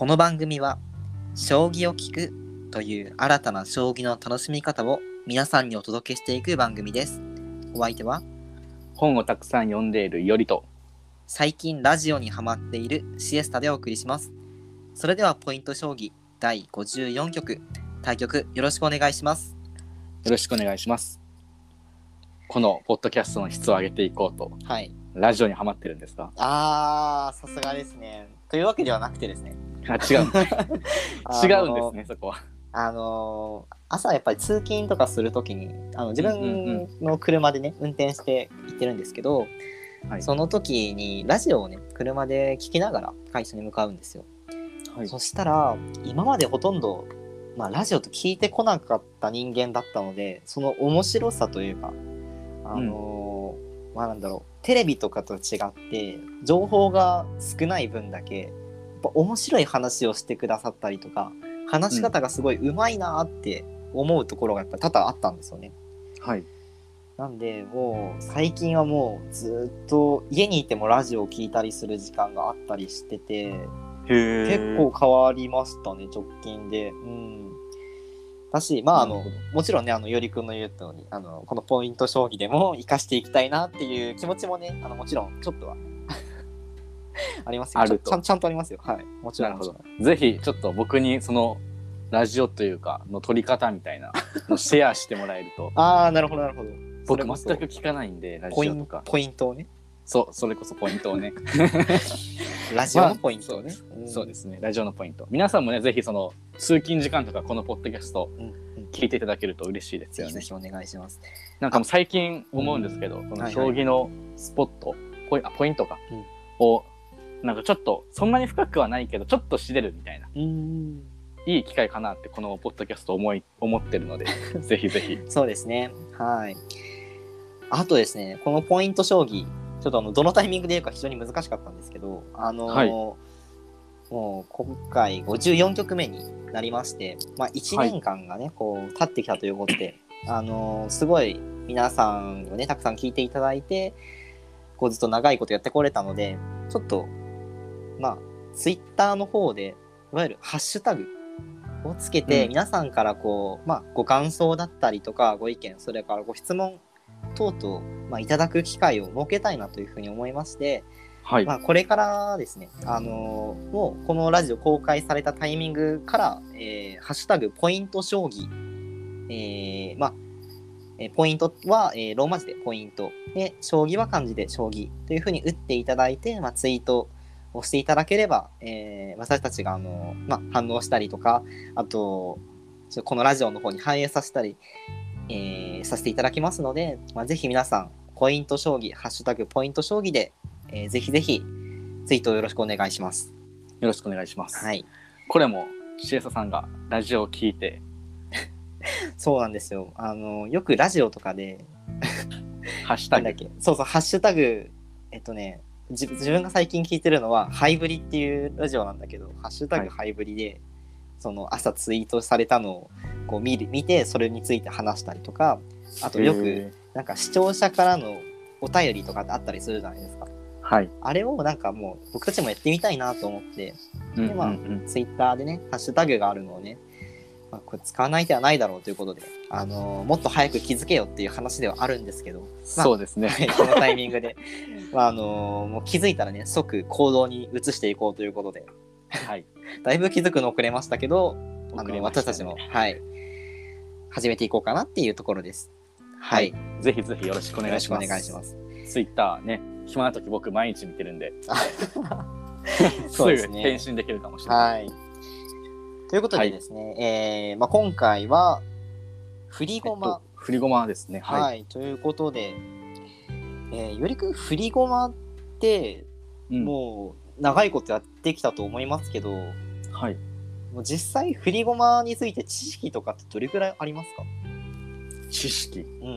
この番組は将棋を聞くという新たな将棋の楽しみ方を皆さんにお届けしていく番組です。お相手は？本をたくさん読んでいるよりと最近ラジオにハマっているシエスタでお送りします。それではポイント将棋第54局対局よろしくお願いします。よろしくお願いしますこのポッドキャストの質を上げていこうとはい。ラジオにハマってるんですか？あー、さすがですね。というわけではなくてですね。あ違うあ違うんの ですねそこは。あのー朝やっぱり通勤とかするときにあの自うんうん分の車でね運転して行ってるんですけど、はい。その時にラジオをね車で聞きながら会社に向かうんですよ、はい。そしたら今までほとんど、まあ、ラジオと聞いてこなかった人間だったのでその面白さというかあのーまあなんだろうテレビとかと違って情報が少ない分だけやっぱ面白い話をしてくださったりとか話し方がすごいうまいなって思うところがやっぱ多々あったんですよね。はいなんでもう最近はもうずっと家にいてもラジオを聞いたりする時間があったりしてて結構変わりましたね直近で。うんだしまああのもちろんねあのよりくんの言う通りあのこのポイント将棋でも生かしていきたいなっていう気持ちもねあのもちろんちょっとは ありますよ。あると。ちゃんちゃんとありますよ。はい。もちろん。なるほど。ぜひちょっと僕にそのラジオというかの撮り方みたいなのシェアしてもらえると。ああなるほどなるほど。僕全く聞かないんでラポインジオとか。ポイントをね。そうそれこそポイントをね。ラジオのポイントをね、ん。そうですね。ラジオのポイント。皆さんもねぜひその通勤時間とかこのポッドキャストうんうん。聞いていただけると嬉しいですよね。ぜひぜひお願いします。なんかもう最近思うんですけど、この将棋のスポット、ポイあポイントか、うん。をなんかちょっとそんなに深くはないけどちょっと知れるみたいな。うん。いい機会かなってこのポッドキャスト思い思ってるので ぜひぜひ。そうですね。はい。あとですねこのポイント将棋ちょっとあのどのタイミングで言うか非常に難しかったんですけどあのーはい。もう今回54局目になりまして、まあ、1年間がね、こう経ってきたということで、あのーすごい皆さんをねたくさん聞いていただいてこうずっと長いことやってこれたのでちょっとまあツイッターの方でいわゆるハッシュタグをつけて、うん。皆さんからこう、まあ、ご感想だったりとかご意見それからご質問等々、まあ、いただく機会を設けたいなというふうに思いまして、はい、まあ、これからですね、あのーもうこのラジオ公開されたタイミングから、えーハッシュタグポイント将棋、えーまあ、えーポイントは、えーローマ字でポイント、で、将棋は漢字で将棋というふうに打っていただいて、まあ、ツイートをしていただければ、えー私たちが、あのーまあ、反応したりとか、あと、このラジオの方に反映させたり、えーさせていただきますので、まあ、ぜひ皆さん、ポイント将棋、ハッシュタグポイント将棋で、えーぜひぜひツイートをよろしくお願いします。よろしくお願いします、はい。これもシエサさんがラジオを聞いて そうなんですよ。あの、よくラジオとかで、ハッシュタグそうそう、ハッシュタグ、えっとね、自自分が最近聞いてるのは、ハイブリっていうラジオなんだけど、ハッシュタグはい。ハイブリで、その朝ツイートされたのをこう見る見て、それについて話したりとか、あとよく、へなんか視聴者からのお便りとかってあったりするじゃないですか。ーはい、あれをなんかもう僕たちもやってみたいなと思って、うん。でまあツイッターでね、ハッシュタグがあるのをね、まあ、これ使わない手はないだろうということで、あのーもっと早く気づけよっていう話ではあるんですけど、そうですね、はいこのタイミングで、まああのーもう気づいたらね、即行動に移していこうということで、はい。だいぶ気づくの遅れましたけど、ね。私たちも、はい、始めていこうかなっていうところです。はい、ぜひぜひよろしくお願いします。願いします。ツイッターね暇な時僕毎日見てるんで。すぐね。返信できるかもしれない、はい。ということでですね、えーまあ、今回は、振りごま、えっと振りごまですね。はい、はい、ということで、えーよりくん振りごまって、うん。もう長いことやってきたと思いますけど、はい。もう実際振りごまについて知識とかってどれくらいありますか？知識。うんうんうん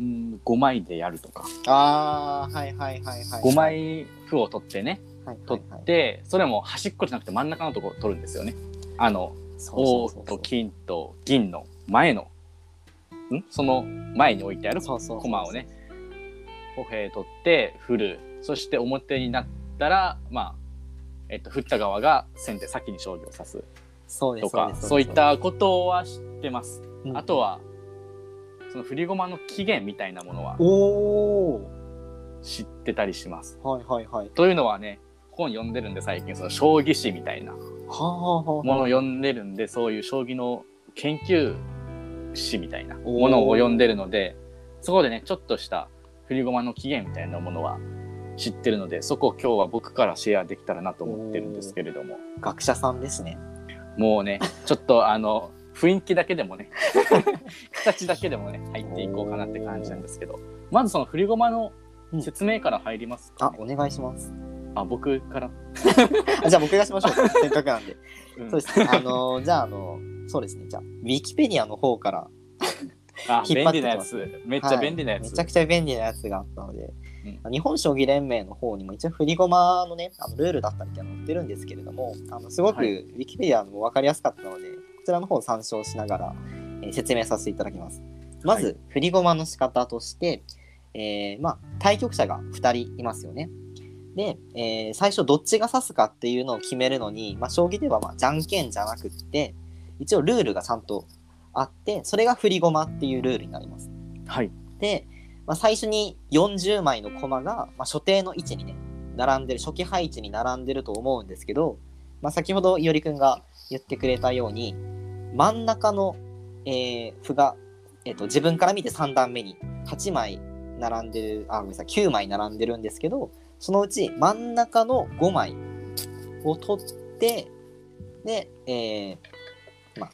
うん。うん5枚でやるとか。ああ、はいはいはいはい。5枚歩を取ってね。はいはい取はい、ってそれも端っこじゃなくて真ん中のとこ取るんですよね。あの王と金と銀の前のん？その前に置いてある駒をね。歩兵取って振る。そして表になったらまあえっと、振った側が先手先に将棋を指す。とかそういったことは知ってます。うん。あとはその振り駒の起源みたいなものはおお知ってたりします。はいはいはい。というのはね本読んでるんで最近その将棋史みたいな。ものを読んでるんでそういう将棋の研究史みたいな。ものを読んでるのでそこでねちょっとした振り駒の起源みたいなものは知ってるのでそこを今日は僕からシェアできたらなと思ってるんですけれども。学者さんですね。もうねちょっとあの雰囲気だけでもね 形だけでもね入っていこうかなって感じなんですけど。まずその振り駒の説明から入りますかね、あお願いしますあ僕から、あじゃあ僕がしましょう。せっかくなんで。うん。そうです。ねあのじゃああのそうですね。じゃあウィキペディアの方からあ引っ便利なや張ってきます。つ。めっちゃ便利なやつ、めちゃくちゃ便利なやつがあったので、日本将棋連盟の方にも一応振り駒のねあのルールだったりって載ってるんですけれどもあのすごくウはい。ィキペディアも分かりやすかったので、こちらの方を参照しながら、えー説明させていただきます。まず、はい。振り駒の仕方として、えーまあ、対局者が2人いますよねで、えー最初どっちが指すかっていうのを決めるのに、まあ、将棋ではまあじゃんけんじゃなくって一応ルールがちゃんとあってそれが振り駒っていうルールになります。はい。で、まあ、最初に40枚の駒が、まあ、所定の位置にね並んでる初期配置に並んでると思うんですけど、まあ、先ほどいおりくんが言ってくれたように真ん中の、えー歩が、えー、と自分から見て3段目に8枚並んでるあごめんなさい9枚並んでるんですけどそのうち真ん中の5枚を取ってで、えーまあ、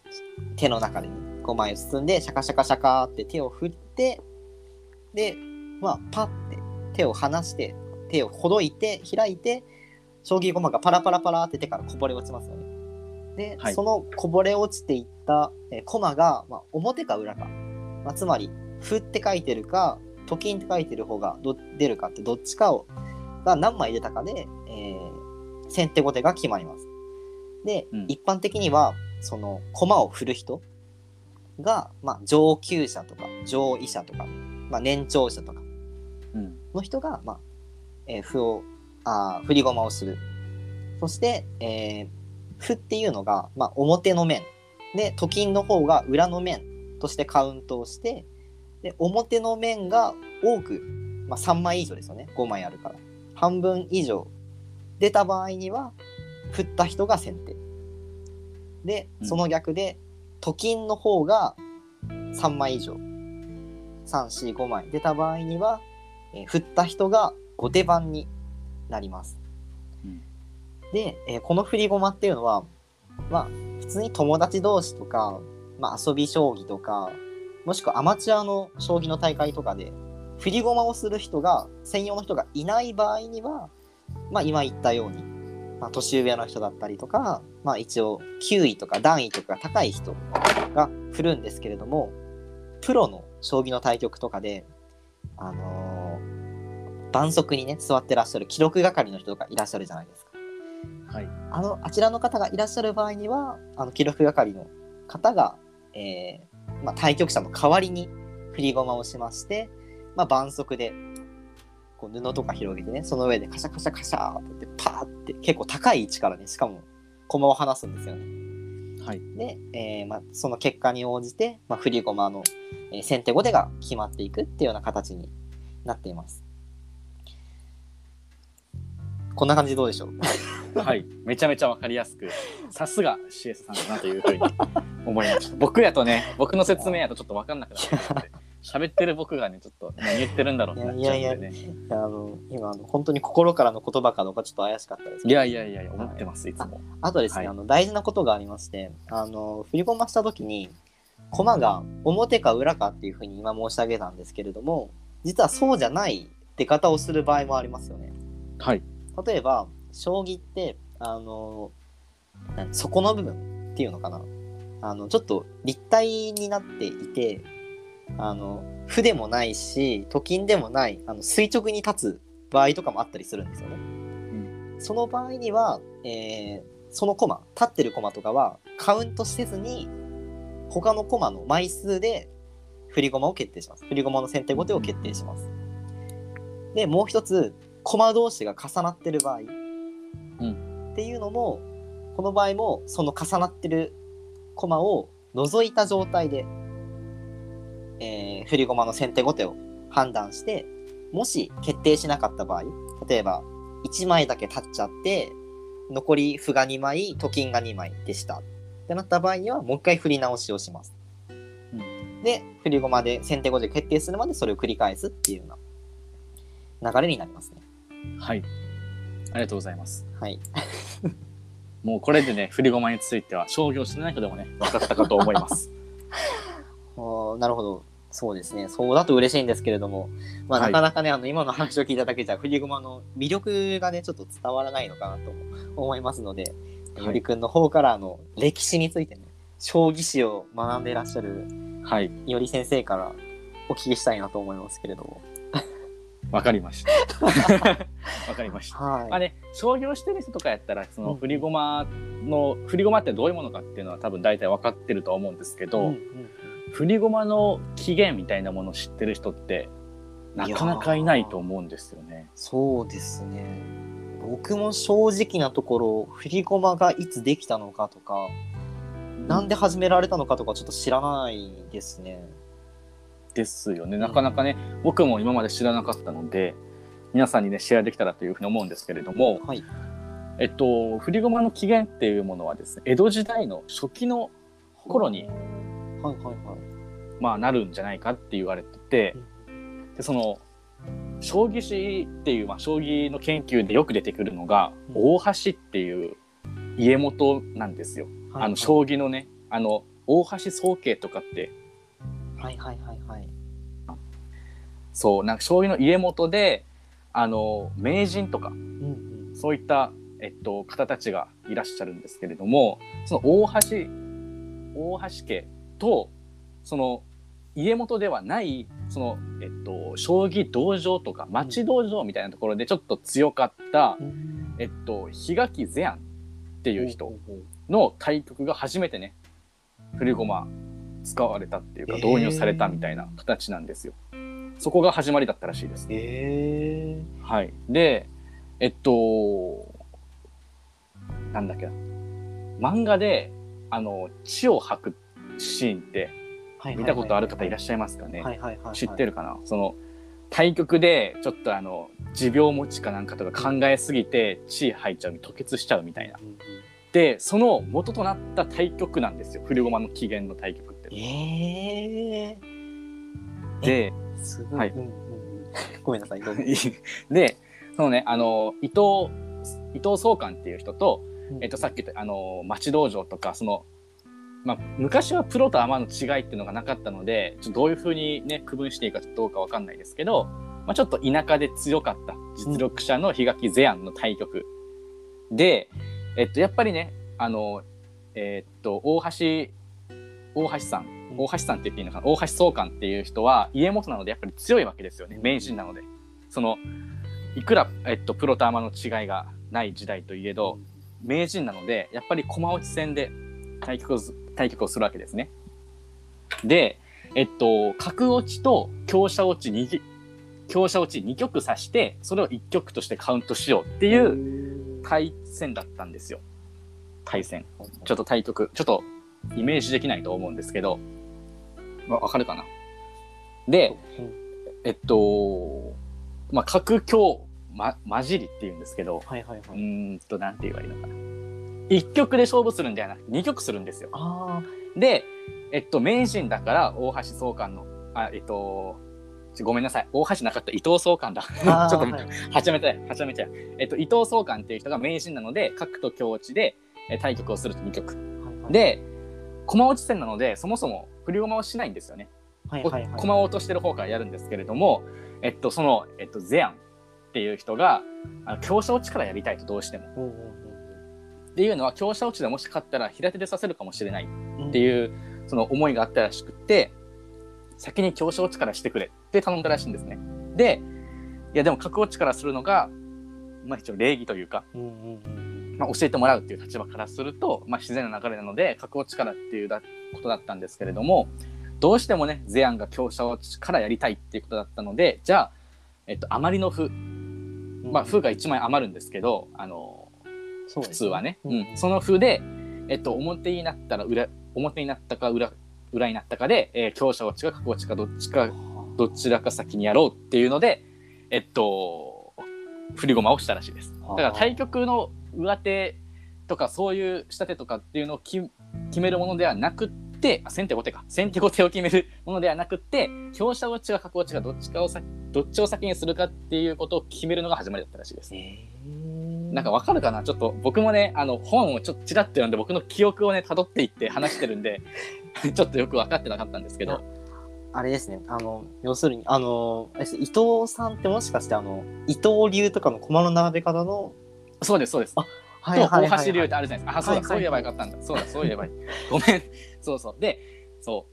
手の中で、ね、5枚を包んでシャカシャカシャカって手を振ってでまあパッて手を離して手をほどいて開いて将棋駒がパラパラパラって手からこぼれ落ちますよね。で、はいそのこぼれ落ちていった、えー駒が、まあ、表か裏か、まあ、つまり「歩」って書いてるか「と金」って書いてる方がど出るかってどっちかをが何枚出たかで、えー先手後手が決まります。で、うん。一般的にはその駒を振る人が、まあ、上級者とか上位者とか、まあ、年長者とかうん。の人が、まあえー歩をあー振り駒をする。そして、えー歩っていうのが、まあ、表の面。でと金の方が裏の面としてカウントをしてで表の面が多く、まあ、3枚以上ですよね。5枚あるから半分以上出た場合には振った人が先手。でうん。その逆で、と金の方が3枚以上。345枚出た場合には、えー振った人が後手番になります。うん。で、えーこの振り駒っていうのはまあ普通に友達同士とか、まあ、遊び将棋とかもしくはアマチュアの将棋の大会とかで振り駒をする人が専用の人がいない場合には、まあ、今言ったように、まあ、年上の人だったりとか、まあ、一応9位とか段位とか高い人が振るんですけれどもプロの将棋の対局とかで、あのー盤足にね座ってらっしゃる記録係の人がいらっしゃるじゃないですか。はいあのあちらの方がいらっしゃる場合にはあの記録係の方が、えーまあ、対局者の代わりに振り駒をしまして、まあ、盤足でこう布とか広げてねその上でカシャカシャカシャーってやってパーって結構高い位置からねしかも駒を離すんですよね。はいで、えーまあ、その結果に応じて、まあ、振り駒の、えー先手後手が決まっていくっていうような形になっています。こんな感じでどうでしょう？はい、めちゃめちゃわかりやすく、さすが CS さんだなというふうに思いました。僕やとね、僕の説明やとちょっとわかんなくなっちゃって、喋ってる僕がね、ちょっと何言ってるんだろうってなっちゃうんでね。いやあの今あの本当に心からの言葉かどうかちょっと怪しかったですいやいやいやいや、思ってます、いつも。あとですね、はいあの大事なことがありましてあの振り駒した時に駒が表か裏かっていうふうに今申し上げたんですけれども実はそうじゃない出方をする場合もありますよね。はい。例えば将棋ってあのな底の部分っていうのかなあのちょっと立体になっていてあの歩でもないしと金でもないあの垂直に立つ場合とかもあったりするんですよね。その場合には、えーその駒立ってる駒とかはカウントせずに他の駒の枚数で振り駒を決定します。振り駒の先手後手を決定します。でもう一つ駒同士が重なってる場合、っていうのもこの場合もその重なってる駒を除いた状態で、えー振り駒の先手後手を判断してもし決定しなかった場合例えば1枚だけ立っちゃって残り歩が2枚と金が2枚でしたってなった場合にはもう一回振り直しをします。で振り駒で先手後手決定するまでそれを繰り返すっていうような流れになりますね。はい。ありがとうございます。はい。もうこれでね、振り駒については、商業してない人でもね、分かったかと思います。あーなるほど。そうですね。そうだと嬉しいんですけれども、まあ、はいなかなかね、あの、今の話を聞いただけじゃ、振り駒の魅力がね、ちょっと伝わらないのかなと思いますので、はいよりくんの方から、あの、歴史についてね、将棋史を学んでいらっしゃるはい。いおり先生からお聞きしたいなと思いますけれども。わかりました。わかりました。はい。まあね、商業してる人とかやったら、そのうん振り駒の、振り駒ってどういうものかっていうのは多分大体分かってるとは思うんですけど、うんうん振り駒の起源みたいなものを知ってる人って、なかなかいないと思うんですよね。そうですね。僕も正直なところ、振り駒がいつできたのかとか、なんで始められたのかとかちょっと知らないですね。ですよね。なかなかね、僕も今まで知らなかったので、皆さんにね、シェアできたらというふうに思うんですけれども、はい。えっと、振り駒の起源っていうものはですね、江戸時代の初期の頃に、はいはいはい。まあ、なるんじゃないかって言われてて、でその将棋史っていう、まあ、将棋の研究でよく出てくるのが、うん大橋っていう家元なんですよ。はいあの将棋のねあの大橋宗家とかってはいはいはいはい。そうなんか将棋の家元であの名人とかうんうん。そういった、えっと、方たちがいらっしゃるんですけれどもその大橋大橋家とその家元ではないその、えっと、将棋道場とか町道場みたいなところでちょっと強かった、えっと、檜垣世安っていう人の対局が初めてね振り駒使われたっていうか導入されたみたいな形なんですよ。そこが始まりだったらしいです。ええはい。で、えっと、なんだっけな。漫画で、あの、血を吐くシーンってー。見たことある方いらっししゃいますかね？知ってるかな？その、対局で、ちょっとあの、持病持ちかなんかとか考えすぎて血吐いちゃう、吐血しちゃうみたいな。で、その元となった対局なんですよ。振り駒の起源の対局って。ええで、すごい。はいうんうんうんごめんなさい。で、そのね、あの、伊藤、伊藤総監っていう人と、うんえっと、さっき言った、あの、町道場とか、その、まあ、昔はプロとアマの違いっていうのがなかったので、ちょっとどういうふうにね、区分していいかどうかわかんないですけど、まあ、ちょっと田舎で強かった実力者の檜垣世安の対局。で、えっと、やっぱりね、あの、えっと、大橋、大橋さん、大橋さんって言っていいのかな、大橋総監っていう人は家元なのでやっぱり強いわけですよね、名人なので。その、いくら、えっと、プロとアマの違いがない時代といえど、名人なのでやっぱり駒落ち戦で対局をす対局をするわけですね。で、えっと、角落ちと強者落ち2ぎ強者落ち2局指してそれを1局としてカウントしようっていう対戦だったんですよ。対戦。ちょっと対局、ちょっとイメージできないと思うんですけど、わわかるかな？で、うんえっと、まあ、角強、ま、混じりっていうんですけど、はいはいはうい。ーんと、なんて言えばいいのかな。1局で勝負するんではなくて2局するんですよ。あで、えっと、名人だから大橋総監の、あ、えっと、ごめんなさい。大橋なかった伊藤総監だ。あ。ちょっとはいはちゃめちゃや、はちゃめちゃや。えっと、伊藤総監っていう人が名人なので、角と強落ちで、えー対局をすると2局。はいはい、で、駒落ち戦なので、そもそも振り駒をしないんですよね。はいはいはい、駒を落としてる方からやるんですけれども、えっと、その、えっと、ゼアンっていう人が、あの強者落ちからやりたいとどうしても。うんうんっていうのは、強者落ちでもし勝ったら平手で指せるかもしれないっていう、その思いがあったらしくって、先に強者落ちからしてくれって頼んだらしいんですね。で、いやでも角落ちからするのが、まあ一応礼儀というか、うんうんうんまあ、教えてもらうっていう立場からすると、まあ、自然な流れなので角落ちからっていうだことだったんですけれどもどうしてもねゼアンが強者落ちからやりたいっていうことだったのでじゃあ、えっと、余りの歩。うん。まあ、歩が1枚余るんですけどあの普通はね、ううん。んその歩で、えっと、表になったら裏表になったか裏裏になったかで、えー強者落ちか角落ちかどっちかどちらか先にやろうっていうのでえっと振り駒をしたらしいです。だから対局の上手とかそういう下手とかっていうのをき決めるものではなくってあ先手後手か。先手後手を決めるものではなくって強者落ちか角落ちかどっちかをさどっちを先にするかっていうことを決めるのが始まりだったらしいです。えー、なんかわかるかな？ちょっと僕もねあの本をちょっとちらっと読んで僕の記憶をね辿っていって話してるんで ちょっとよく分かってなかったんですけどあれですね、あの、要するに、あの、伊藤さんってもしかして、あの、伊藤流とかの駒の並べ方の、そうですそうです。あはと大橋流ってあるじゃないですか。あそうだ、はいはいはいそう言えばよかったんだ。そうだ そう言えばいい。ごめん。そうそうでそ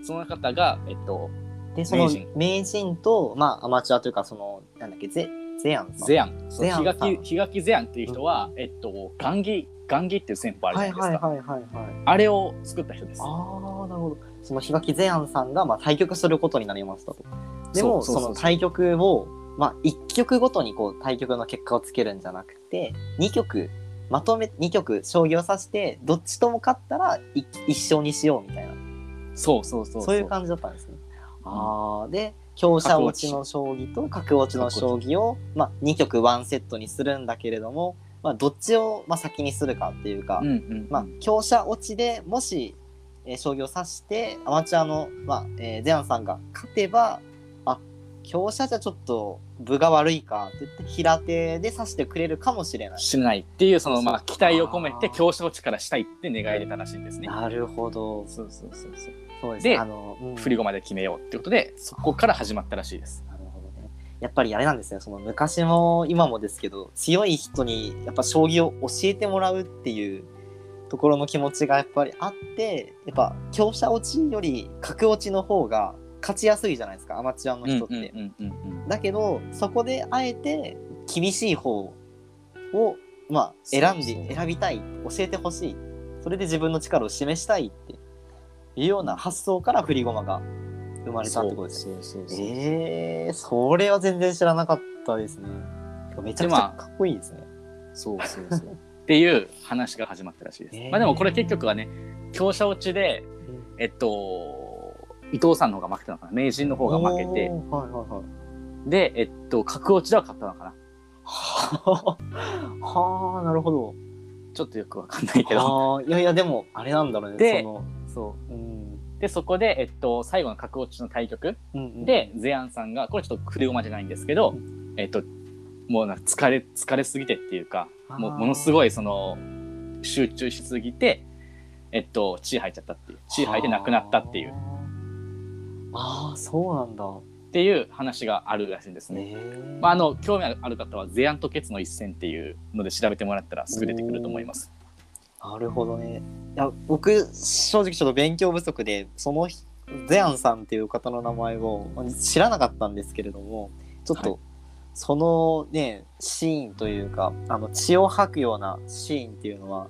うその方がえっとで、その名人名人と、まあ、アマチュアというか、その、なんだっけ、ゼ、ゼアン。ゼアンゼアンゼアンっていう人は、えっと雁木雁木っていう戦法あるじゃはないいですか。はいはい。あれを作った人です。ああ、なるほど。その、比嘉ゼアンさんが、まあ、対局することになりましたと。でも、その対局を、まあ、1局ごとにこう、対局の結果をつけるんじゃなくて、2局、まとめ、2局、将棋を指して、どっちとも勝ったらい一勝にしようみたいな。そうそうそうそういう感じだったんですね。ああ、で、強者落ちの将棋と角落ちの将棋を、まあ、2局ワンセットにするんだけれども、まあ、どっちを、まあ、先にするかっていうか、うんうんまあ、強者落ちでもし、えー将棋を指してアマチュアの、まあえーゼアンさんが勝てばあ強者じゃちょっと分が悪いかって言って平手で指してくれるかもしれない。しないっていうそのまあ期待を込めてあー強者落ちからしたいって願い出たらしいんですね。なるほど。そうそうそうそう。そうですであの、うん振り駒で決めようってことでそこから始まったらしいです。なるほどね。やっぱりあれなんですね、その昔も今もですけど、強い人にやっぱ将棋を教えてもらうっていうところの気持ちがやっぱりあって、やっぱ強者落ちより角落ちの方が勝ちやすいじゃないですか、アマチュアの人って。だけど、そこであえて厳しい方を、まあ、選んで、選びたい、教えてほしい。それで自分の力を示したいっていうような発想から振り駒が生まれたってことですね。ええー、それは全然知らなかったですね。めちゃくちゃかっこいいですね。そうそうそう。っていう話が始まったらしいです。へーまあでもこれ結局はね、強者落ちで、えっと、伊藤さんの方が負けたのかな。名人の方が負けて、はいはいはい。で、えっと、角落ちでは勝ったのかな。はあ、はあ、なるほど。ちょっとよくわかんないけど。いやいや、でも、あれなんだろうね。でその、そう。うん。で、そこで、えっと、最後の角落ちの対局うんうん、で、ゼアンさんが、これちょっと振り駒じゃないんですけど、えっと、もうなんか疲れ、疲れすぎてっていうか、もうものすい。ごいその、集中しすぎて、えっと、血吐いちゃったっていう。血吐いて亡くなったっていう。。ああ、そうなんだ。っていう話があるらしいんですね。ええまあ、あの興味ある方は「ゼアンとケツの一戦」っていうので調べてもらったらすぐ出てくると思います。なるほどね。いや、僕、正直ちょっと勉強不足で、その人ゼアンさんっていう方の名前を知らなかったんですけれども、ちょっと、はいそのね、シーンというか、あの血を吐くようなシーンっていうのは、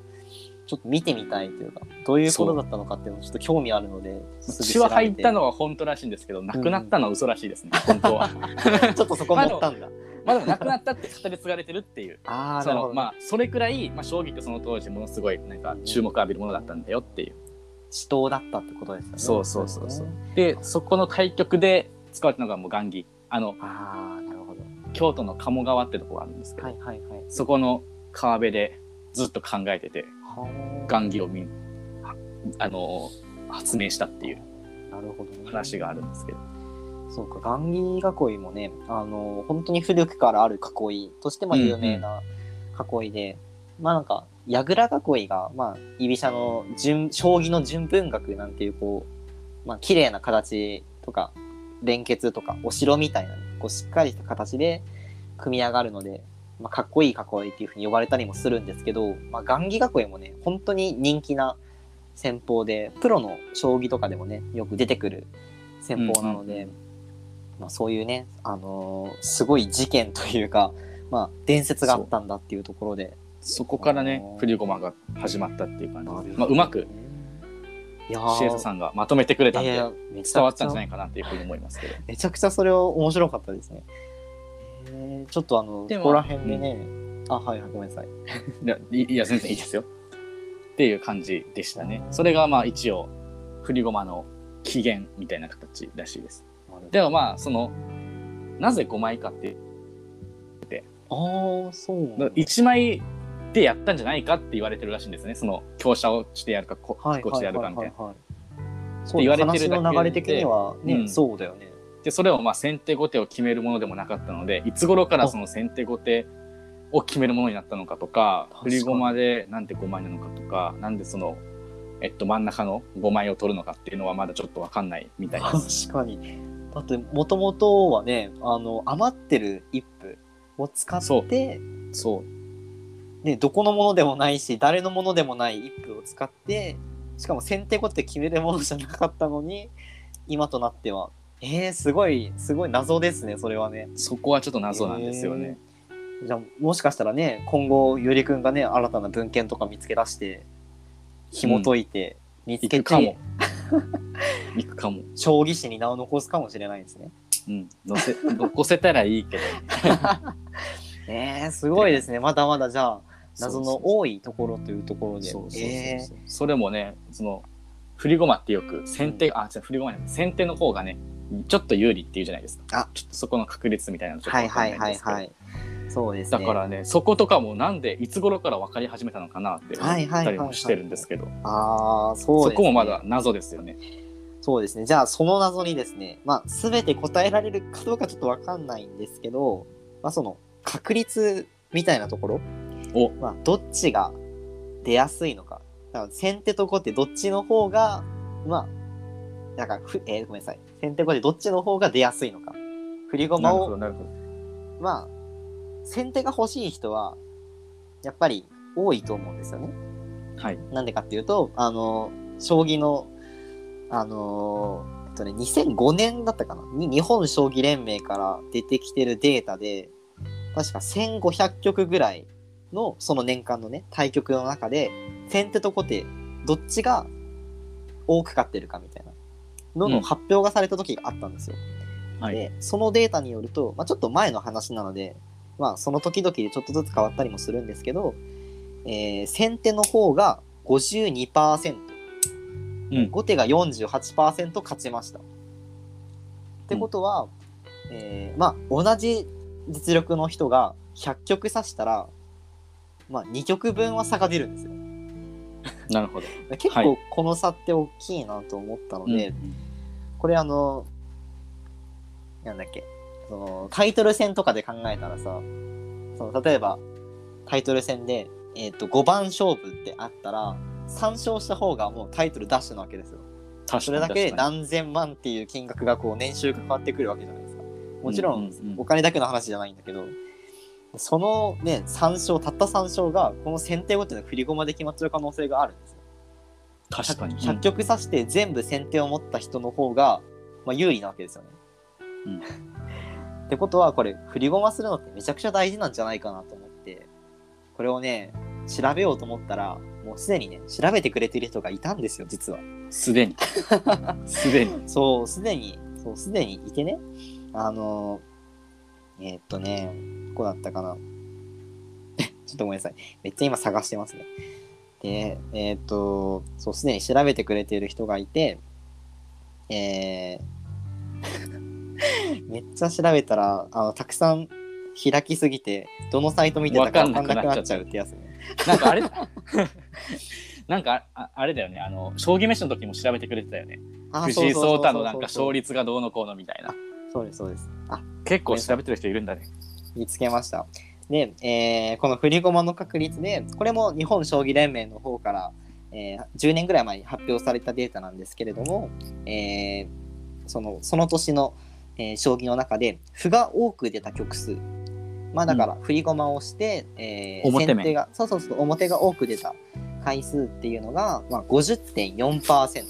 ちょっと見てみたいというか、どういうことだったのかっていうのちょっと興味あるので、血は入ったののは本当らしいんですけど亡くなったのは嘘らしいですね、本当は。ちょっとそこ持ったんだ。まあでも亡くなったって語り継がれてるっていう。ああ、そなるほど。のまあそれくらい、まあ、将棋ってその当時ものすごいなんか注目を浴びるものだったんだよっていう。死闘だったってことですよね。そうそうそうそうね。でそこの対局で使われたのがもう雁木あのああ、なるほど。京都の鴨川ってとこがあるんですけど、はいはいはい。そこの川辺でずっと考えててはあ雁木を見あの発明したっていうなるほどね。話があるんですけど。そうか、雁木囲いもね、あの、本当に古くからある囲いとしても有名な囲いで、まあなんか、矢倉囲いが、まあ、居飛車の順、将棋の純文学なんていう、こう、まあ、綺麗な形とか、連結とか、お城みたいな、こう、しっかりした形で組み上がるので、まあ、かっこいい囲いっていうふうに呼ばれたりもするんですけど、まあ、雁木囲いもね、本当に人気な戦法で、プロの将棋とかでもね、よく出てくる戦法なので、うんまあ、そういうね、あのーすごい事件というか、まあ、伝説があったんだっていうところで。そこからねあー。振り駒が始まったっていう感じで、まあ、うまくいやー。シエサさんがまとめてくれたんでいやいやめちゃくちゃ伝わったんじゃないかなっていうふうに思いますけど。めちゃくちゃそれを面白かったですね。えーちょっとあの、でもここら辺でね、あはいはいごめんなさい。いやいいや全然いいですよ。っていう感じでしたね。それがまあ一応振り駒の起源みたいな形らしいですでもまあそのなぜ5枚かってああそうなんだ。1枚でやったんじゃないかって言われてるらしいんですね。その強者をしてやるかこはいこっちでやるかみたいな。はいそう言われてるだけで流れ的にはね、うん。そうだよね。でそれをまあ先手後手を決めるものでもなかったのでいつ頃からその先手後手を決めるものになったのかとか振り駒でなんで5枚なのかとかなんでその、えっと、真ん中の5枚を取るのかっていうのはまだちょっと分かんないみたいです。確かにだってもともとはねあの余ってる一歩を使ってそう。ね、どこのものでもないし誰のものでもない一歩を使ってしかも先手後手決めるものじゃなかったのに今となっては。えー、すごいすごい謎ですねそれはね。そこはちょっと謎なんですよね。じゃあもしかしたらね今後ゆりくんがね新たな文献とか見つけ出して紐解いて、見つけ行くかも。て。行くかも。将棋史に名を残すかもしれないですね。うん。乗せ残せたらいいけど。えー、すごいですね。まだまだじゃあ謎の多いところというところで。それもねその振り駒ってよく先手、あ違う振り駒じゃない。先手の方がねちょっと有利っていうじゃないですか。あ。ちょっとそこの確率みたいなのちょーっとはいはいはいはいそうですね。だからねそことかもなんでいつ頃から分かり始めたのかなって思ったりもしてるんですけど。ああそうそこもまだ謎ですよね。そうですね。じゃあその謎にですねまあ全て答えられるかどうかちょっとわかんないんですけどまあその確率みたいなところお。まあどっちが出やすいのか。だから先手と後手どっちの方がまあなんかふ、えーごめんなさい。先手後手どっちの方が出やすいのか。振り駒をどなるほど。まあ先手が欲しい人はやっぱり多いと思うんですよね。はい。なんでかっていうと、あの、将棋の、あのえっとね、2005年だったかな。に日本将棋連盟から出てきてるデータで、確か1500局ぐらいのその年間のね、対局の中で、先手と後手、どっちが多く勝ってるかみたいなのうん。の発表がされた時があったんですよ。はい。で、そのデータによると、まあ、ちょっと前の話なので、まあ、その時々でちょっとずつ変わったりもするんですけど、えー先手の方が52%、うん。後手が48%勝ちました。ってことは、えーまあ、同じ実力の人が100局指したら、まあ、2局分は差が出るんですよ。なるほど。結構はい。この差って大きいなと思ったので、うん。これあのなんだっけそのタイトル戦とかで考えたらさその例えばタイトル戦で、えー、と5番勝負ってあったら3勝した方がもうタイトルダッシュなわけですよ。それだけで何千万っていう金額がこう年収が変わってくるわけじゃないですか。もちろんお金だけの話じゃないんだけど、そのね3勝たった3勝がこの先手後手の振り駒で決まっちゃう可能性があるんですよ。確かに 100, 100局指して全部先手を持った人の方が、まあ、有利なわけですよね。うんってことはこれ振り駒するのってめちゃくちゃ大事なんじゃないかなと思ってこれをね調べようと思ったらもうすでにね調べてくれてる人がいたんですよ実は。すでに。すでに。そうすでに。そうすでにいてね。あのえーっとねどこだったかな。ちょっとごめんなさい。めっちゃ今探してますね。でえーっとそうすでに調べてくれてる人がいてえー めっちゃ調べたらあのたくさん開きすぎてどのサイト見てたか分かんなくなっちゃうってやつね。なんかあれ？なんかああれだよねあの将棋飯の時も調べてくれてたよねあ藤井聡太のなんか勝利率がどうのこうのみたいなそうですそうです。あ結構調べてる人いるんだね見つけました。で、えーこの振り駒の確率で、これも日本将棋連盟の方から、えー10年ぐらい前に発表されたデータなんですけれども、えーそのその年の、えー将棋の中で歩が多く出た局数、まあだから振り駒をして、えー表面。先手がそうそうそう表が多く出た回数っていうのが、まあ、50.4%。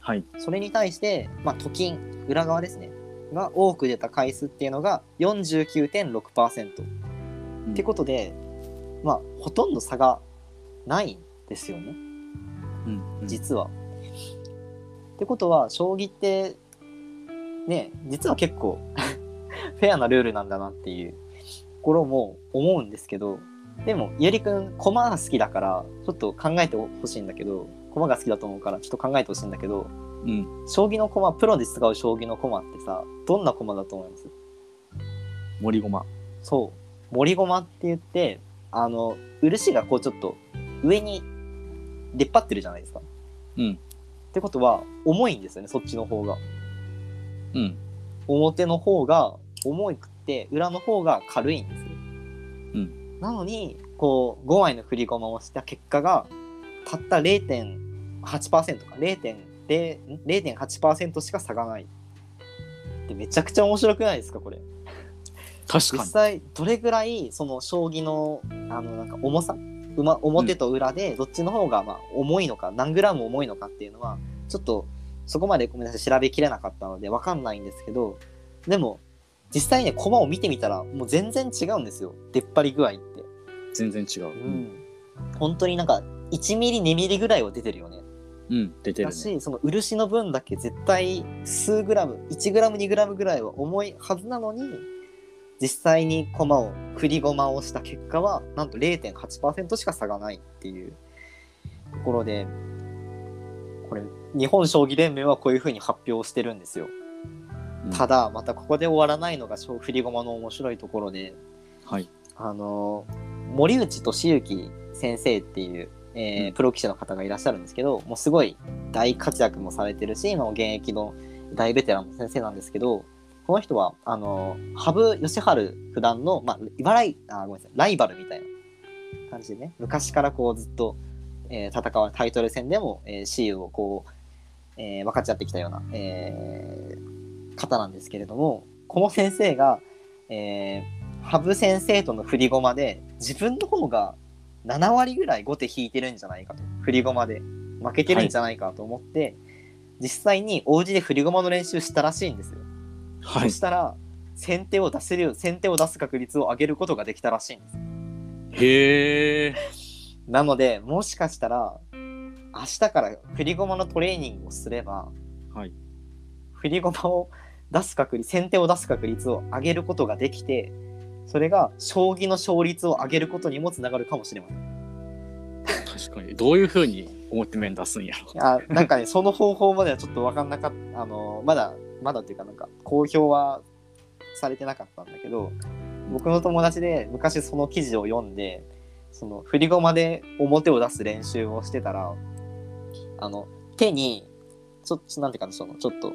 はい。それに対して、まあ、と金裏側ですね。が多く出た回数っていうのが49.6%。ってことで、まあ、ほとんど差がないんですよね、うん。うん。実は。ってことは、将棋って、ね、実は結構 フェアなルールなんだなっていうころも思うんですけどでもゆりくん駒が好きだからちょっと考えてほしいんだけど駒が好きだと思うからちょっと考えてほしいんだけどうん。将棋の駒プロで使う将棋の駒ってさどんな駒だと思います？森駒。そう森駒って言ってあの漆がこうちょっと上に出っ張ってるじゃないですか。うん。ってことは重いんですよねそっちの方が。うん。表の方が重くって裏の方が軽いんですよ。んなのにこう5枚の振り駒をした結果がたった0.8%か0.0 0.8%しか差がない。でめちゃくちゃ面白くないですかこれ。実確かに。際どれぐらいその将棋のあのなんか重さうま表と裏でどっちの方がまあ重いのか、何グラム重いのかっていうのはちょっとそこまでごめんなさい調べきれなかったので分かんないんですけどでも実際ね駒を見てみたらもう全然違うんですよ出っ張り具合って。全然違う。本当になんか1ミリ2ミリぐらいは出てるよね。うん。出てるだね。しその漆の分だけ絶対数グラム1グラム2グラムぐらいは重いはずなのに実際に駒を振り駒をした結果はなんと0.8%しか差がないっていうところでこれ日本将棋連盟はこういうふうに発表してるんですよ。うんただまたここで終わらないのが将振り駒の面白いところではい。あの森内俊之先生っていう、えーうんプロ棋士の方がいらっしゃるんですけどもうすごい大活躍もされてるし今も現役の大ベテランの先生なんですけどこの人はあの羽生善治九段の、まあ、茨いあごめんなさいライバルみたいな感じでね昔からこうずっと、えー戦うタイトル戦でも、えー、シールをこう、えー分かち合ってきたような、えー方なんですけれどもこの先生が、えー羽生先生との振り駒で自分の方が7割ぐらい後手引いてるんじゃないかと振り駒で負けてるんじゃないかと思って、実際にお家で振り駒の練習したらしいんですよ。はいそ。したら先手を出せる先手を出す確率を上げることができたらしいんです。へえ。なのでもしかしたら明日から振り駒のトレーニングをすればはい。振り駒を出す確率先手を出す確率を上げることができてそれが将棋の勝率を上げることにもつながるかもしれません。確かに。どういうふうに表面出すんやろ。あなんかねその方法まではちょっと分かんなかったあのまだまだっていうかなんか公表はされてなかったんだけど僕の友達で昔その記事を読んでその振り駒で表を出す練習をしてたらあの手にちょっとなんていうかなそのちょっと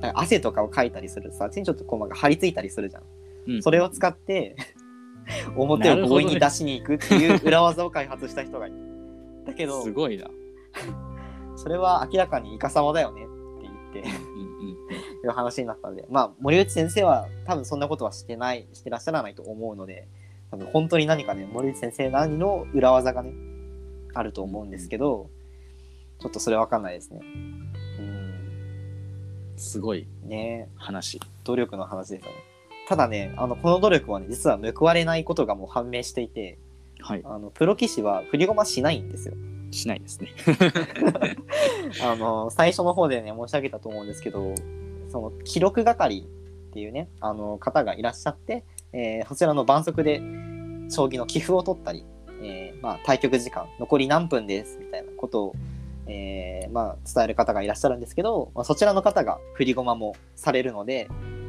なんか汗とかをかいたりするさ手にちょっと駒が張り付いたりするじゃん。うんそれを使って 表を強引に出しに行くっていう裏技を開発した人がいる。だけどすごいな。それは明らかにイカサマだよねって言って。いう話になったのでまあ森内先生は多分そんなことはしてないしてらっしゃらないと思うので多分本当に何かね森内先生なりの裏技がねあると思うんですけどちょっとそれわかんないですね。うんすごいね話。努力の話ですよね。ただねあのこの努力はね実は報われないことがもう判明していてはい。あのプロ棋士は振り駒しないんですよ。しないですね。あの最初の方でね申し上げたと思うんですけどその記録係っていうねあの方がいらっしゃって、えーそちらの番則で将棋の棋譜を取ったり、えーまあ、対局時間残り何分ですみたいなことを、えーまあ、伝える方がいらっしゃるんですけど、まあ、そちらの方が振り駒もされるので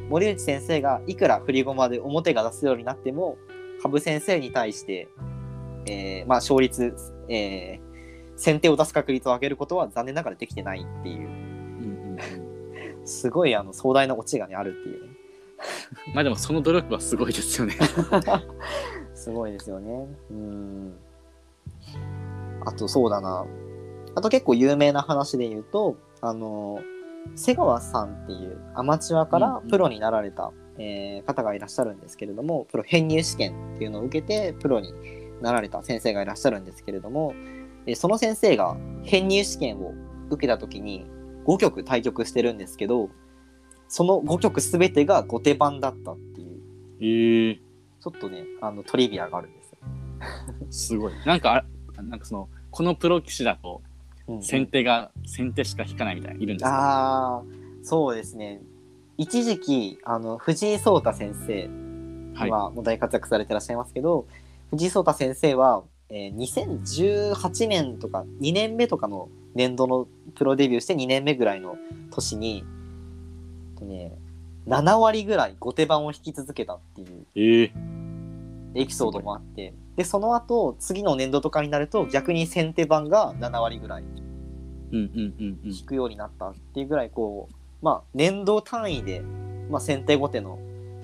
森内先生がいくら振り駒で表が出すようになっても羽生先生に対して、えーまあ、勝率、えー先手を出す確率を上げることは残念ながらできてないっていううんうん。すごいあの壮大なオチがねあるっていうねまあでもその努力はすごいですよね。すごいですよね。うん。あとそうだな。あと結構有名な話で言うとあの瀬川さんっていうアマチュアからプロになられた、えー方がいらっしゃるんですけれどもプロ編入試験っていうのを受けてプロになられた先生がいらっしゃるんですけれども、えーその先生が編入試験を受けた時に5局対局してるんですけどその5局全てが後手番だったっていうへえ。ちょっとねあのトリビアがあるんですよ。すごい。なんかあ、なんかその、このプロ棋士だとうんうん先手が、先手しか引かないみたいな、いるんですか？ああそうですね一時期あの藤井聡太先生はい今もう大活躍されてらっしゃいますけど、藤井聡太先生は、えー2018年とか2年目とかの年度のプロデビューして2年目ぐらいの年に、えっとね、7割ぐらい後手番を引き続けたっていうええエピソードもあって。でその後次の年度とかになると逆に先手番が7割ぐらいうんうんうんうん。引くようになったっていうぐらいこうまあ年度単位で、まあ、先手後手の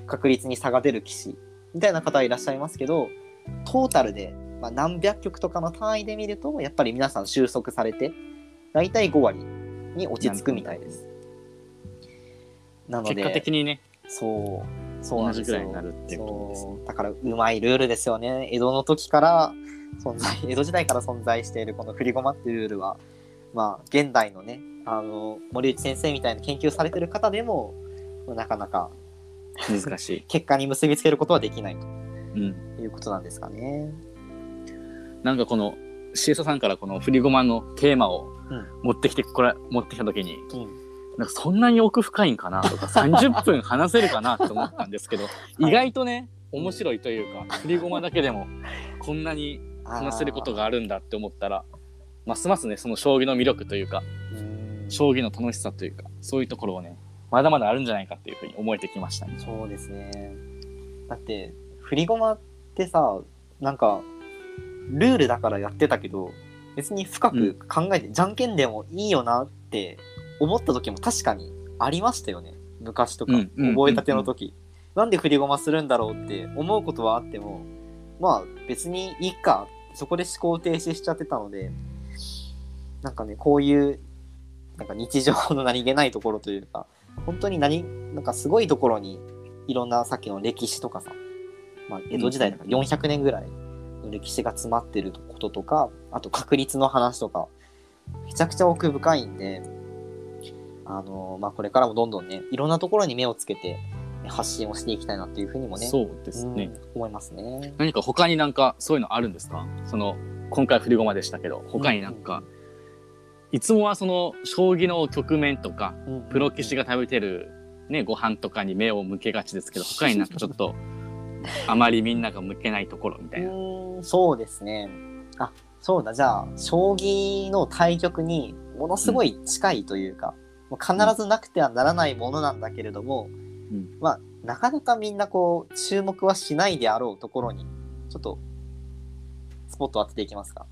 確率に差が出る棋士みたいな方はいらっしゃいますけどトータルで、まあ、何百局とかの単位で見るとやっぱり皆さん収束されて大体5割に落ち着くみたいです。なので結果的にね。そうそうなん同ですよ。じぐらいになるっていうことですね。だからうまいルールですよね。江戸の時から存在 江戸時代から存在しているこの振り駒っていうルールはまあ現代のねあの森内先生みたいな研究されてる方でもなかなか難しい、結果に結びつけることはできないうん、ということなんですかね。なんかこのシエソさんからこの振り駒のテーマをうん。持ってきてこれ持ってきた時にうんなんかそんなに奥深いんかな？とか30分話せるかなって思ったんですけど、意外とね面白いというか振り駒だけでもこんなに話せることがあるんだって思ったらますますねその将棋の魅力というか将棋の楽しさというかそういうところをねまだまだあるんじゃないかっていうふうに思えてきましたね。そうですね。だって振り駒ってさなんかルールだからやってたけど別に深く考えて、じゃんけんでもいいよなって思った時も確かにありましたよね。昔とか、うんうん覚えたての時、なんで振り駒するんだろうって思うことはあってもまあ別にいいかそこで思考停止しちゃってたのでなんかねこういうなんか日常の何気ないところというか本当に何なんかすごいところにいろんなさっきの歴史とかさ、まあ、江戸時代だから400年ぐらいの歴史が詰まってることとかあと確率の話とかめちゃくちゃ奥深いんであのまあこれからもどんどんねいろんなところに目をつけて発信をしていきたいなっていうふうにもねそうですね、うん思いますね。何か他になんかそういうのあるんですか？その今回振り駒でしたけど他になんか、いつもはその将棋の局面とかプロ棋士が食べてる、ね、ご飯とかに目を向けがちですけど他になんかちょっと あまりみんなが向けないところみたいな。うそうですね。あそうだじゃあ将棋の対局にものすごい近いというか、もう必ずなくてはならないものなんだけれども、うんまあなかなかみんなこう注目はしないであろうところにちょっとスポットを当てていきますか。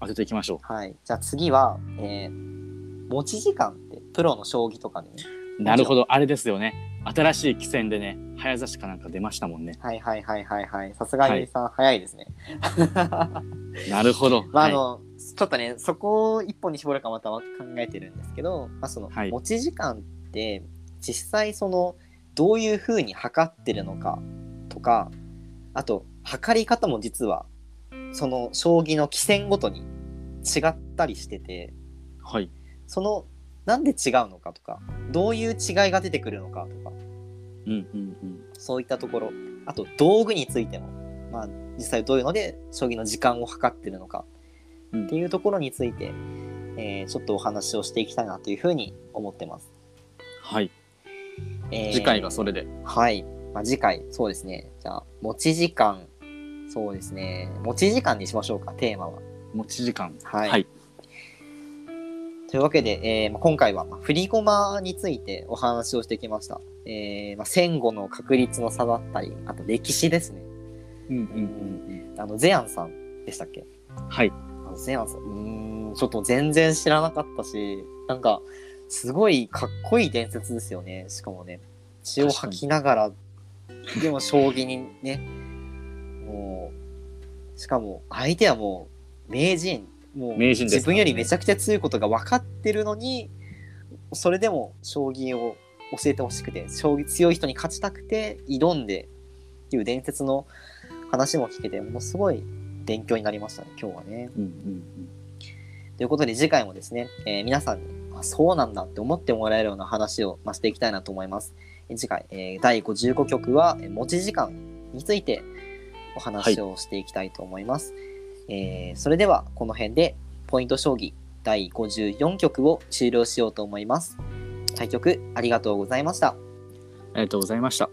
当てていきましょはい。じゃあ次は、えー持ち時間ってプロの将棋とかでね。う。なるほどあれですよね。新しい棋戦でね早指しかなんか出ましたもんね。はいはいはいはいはい。さすがにさん、早いですね。なるほど。まああはいの、ちょっとねそこを一本に絞るかまた考えてるんですけど、まあ、その、はい持ち時間って実際そのどういうふうに測ってるのかとかあと測り方も実はその将棋の棋戦ごとに違ったりしててはい。そのなんで違うのかとかどういう違いが出てくるのかとかうんうんうん。そういったところあと道具についても、まあ、実際どういうので将棋の時間を測ってるのかうんっていうところについて、えーちょっとお話をしていきたいなというふうに思ってます。はい。えー次回がそれで。はい、まあ、次回そうですねじゃあ持ち時間そうですね持ち時間にしましょうかテーマは。持ち時間。はいはい。というわけで、えーまあ、今回はまあ振り駒についてお話をしてきました。えーまあ、戦後の確率の差だったりあと歴史ですね。うんうんあのゼアンさんでしたっけ？うん。はい。あのゼアンさんうーんちょっと全然知らなかったしなんかすごいかっこいい伝説ですよねしかもね。血を吐きながらでも将棋にねもうしかも相手はもう名人。もう自分よりめちゃくちゃ強いことが分かってるのにそれでも将棋を教えてほしくて将棋強い人に勝ちたくて挑んでっていう伝説の話も聞けてものすごい勉強になりましたね今日はね。うんうんということで次回もですね、えー皆さんにあそうなんだって思ってもらえるような話を、まあ、していきたいなと思います。えー次回、えー第55曲は、えー持ち時間についてお話をしていきたいと思います。えーそれではこの辺でポイント将棋第54曲を終了しようと思います。対局ありがとうございました。ありがとうございました。